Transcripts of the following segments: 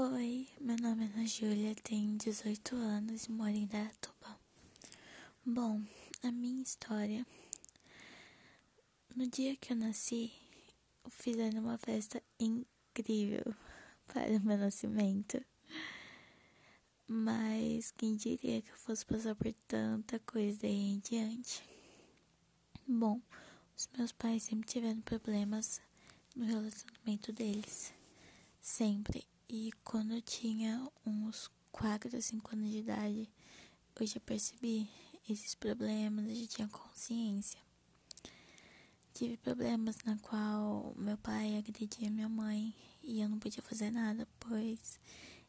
Oi, meu nome é Ana Júlia, tenho 18 anos e moro em Dayatuba. Bom, a minha história. No dia que eu nasci, fizeram uma festa incrível para o meu nascimento. Mas quem diria que eu fosse passar por tanta coisa daí em diante? Bom, os meus pais sempre tiveram problemas no relacionamento deles. Sempre. E quando eu tinha uns 4 ou 5 anos de idade, eu já percebi esses problemas, eu já tinha consciência. Tive problemas na qual meu pai agredia minha mãe e eu não podia fazer nada, pois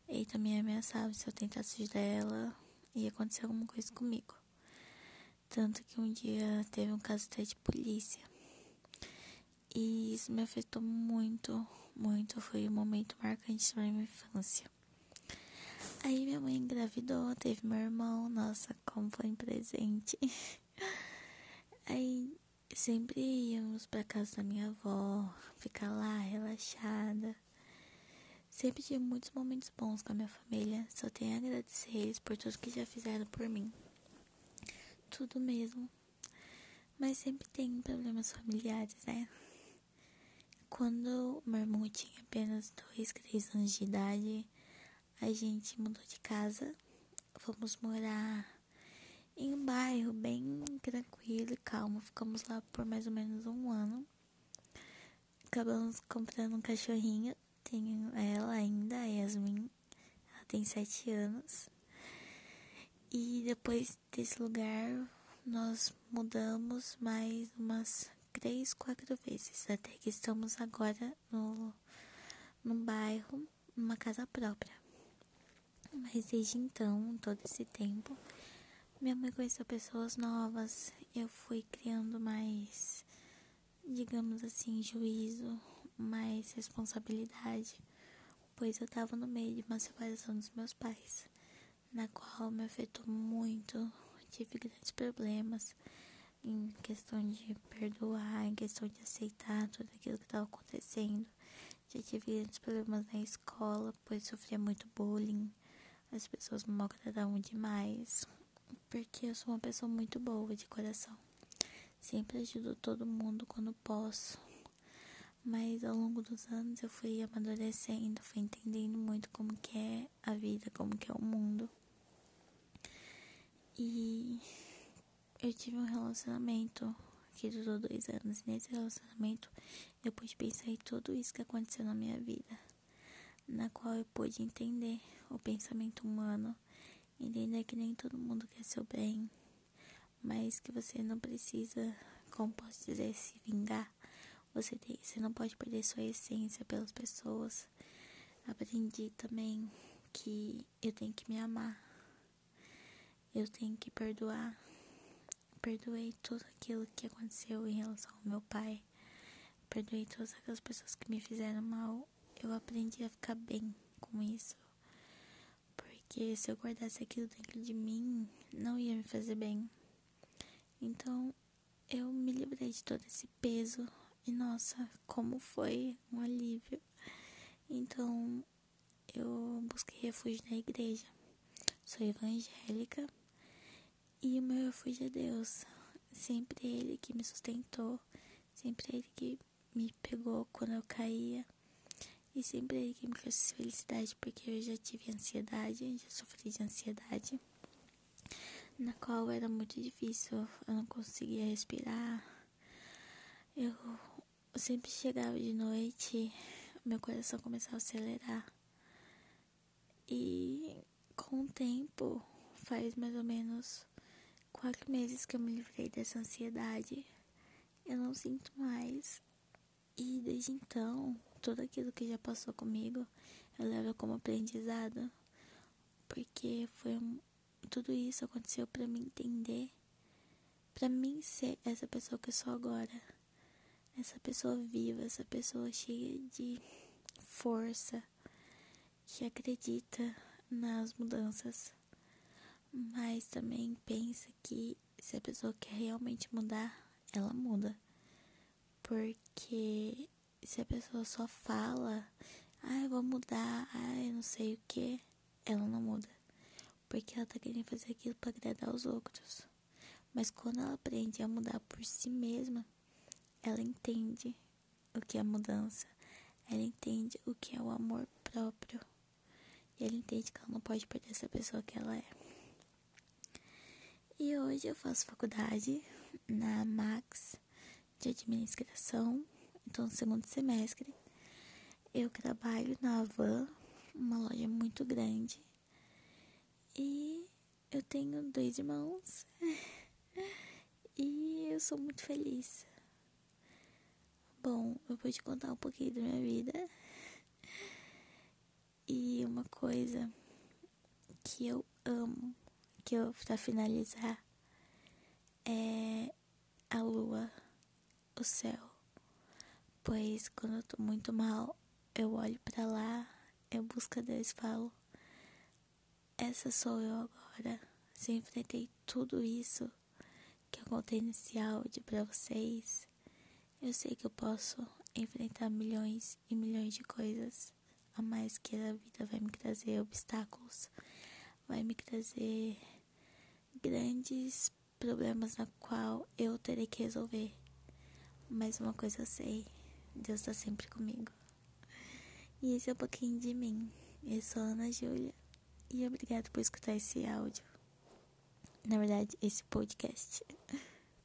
ele também ameaçava se eu tentasse ajudar ela ia acontecer alguma coisa comigo. Tanto que um dia teve um caso até de polícia. E isso me afetou muito, muito. Foi um momento marcante na minha infância. Aí minha mãe engravidou, teve meu irmão. Nossa, como foi um presente. Aí sempre íamos pra casa da minha avó, ficar lá relaxada. Sempre tive muitos momentos bons com a minha família. Só tenho a agradecer eles por tudo que já fizeram por mim. Tudo mesmo. Mas sempre tem problemas familiares, né? Quando meu irmão tinha apenas dois, três anos de idade, a gente mudou de casa. Fomos morar em um bairro bem tranquilo e calmo. Ficamos lá por mais ou menos um ano. Acabamos comprando um cachorrinho. Tenho ela ainda, a Yasmin. Ela tem sete anos. E depois desse lugar, nós mudamos mais umas três, quatro vezes, até que estamos agora no, no bairro, numa casa própria. Mas desde então, todo esse tempo, minha mãe conheceu pessoas novas, eu fui criando mais, digamos assim, juízo, mais responsabilidade, pois eu estava no meio de uma separação dos meus pais, na qual me afetou muito, tive grandes problemas em questão de perdoar, em questão de aceitar tudo aquilo que estava acontecendo. Já tive grandes problemas na escola, pois sofria muito bullying. As pessoas me maltratavam demais, porque eu sou uma pessoa muito boa de coração. Sempre ajudo todo mundo quando posso. Mas ao longo dos anos eu fui amadurecendo, fui entendendo muito como que é a vida, como que é o mundo. E eu tive um relacionamento que durou dois anos. Nesse relacionamento eu pude pensar em tudo isso que aconteceu na minha vida, na qual eu pude entender o pensamento humano, entender que nem todo mundo quer seu bem, mas que você não precisa, como posso dizer, se vingar. Você, tem, você não pode perder sua essência pelas pessoas. Aprendi também que eu tenho que me amar. Eu tenho que perdoar perdoei tudo aquilo que aconteceu em relação ao meu pai. Perdoei todas aquelas pessoas que me fizeram mal. Eu aprendi a ficar bem com isso. Porque se eu guardasse aquilo dentro de mim, não ia me fazer bem. Então, eu me livrei de todo esse peso. E nossa, como foi um alívio. Então, eu busquei refúgio na igreja. Sou evangélica e o meu refúgio é Deus. Sempre Ele que me sustentou. Sempre Ele que me pegou quando eu caía. E sempre Ele que me trouxe felicidade, porque eu já tive ansiedade, já sofri de ansiedade, na qual era muito difícil, eu não conseguia respirar. Eu sempre chegava de noite, meu coração começava a acelerar. E com o tempo, faz mais ou menos quatro meses que eu me livrei dessa ansiedade, eu não sinto mais. E desde então, tudo aquilo que já passou comigo, eu levo como aprendizado, porque foi um, tudo isso aconteceu para mim entender, para mim ser essa pessoa que eu sou agora, essa pessoa viva, essa pessoa cheia de força, que acredita nas mudanças mas também pensa que se a pessoa quer realmente mudar, ela muda. Porque se a pessoa só fala, ah, eu vou mudar, ah, eu não sei o que, ela não muda. Porque ela tá querendo fazer aquilo para agradar os outros. Mas quando ela aprende a mudar por si mesma, ela entende o que é mudança. Ela entende o que é o amor próprio. E ela entende que ela não pode perder essa pessoa que ela é. E hoje eu faço faculdade na Max de administração, então no segundo semestre. Eu trabalho na Avan, uma loja muito grande. E eu tenho dois irmãos. e eu sou muito feliz. Bom, eu vou te contar um pouquinho da minha vida. E uma coisa que eu amo, que eu para finalizar, é a lua, o céu. Pois quando eu tô muito mal, eu olho para lá, eu busco Deus e falo: Essa sou eu agora. Se enfrentei tudo isso que eu contei nesse áudio para vocês, eu sei que eu posso enfrentar milhões e milhões de coisas a mais que a vida vai me trazer obstáculos, vai me trazer grandes problemas na qual eu terei que resolver. Mas uma coisa eu sei, Deus está sempre comigo. E esse é um pouquinho de mim. Eu sou Ana Júlia e obrigado por escutar esse áudio. Na verdade, esse podcast.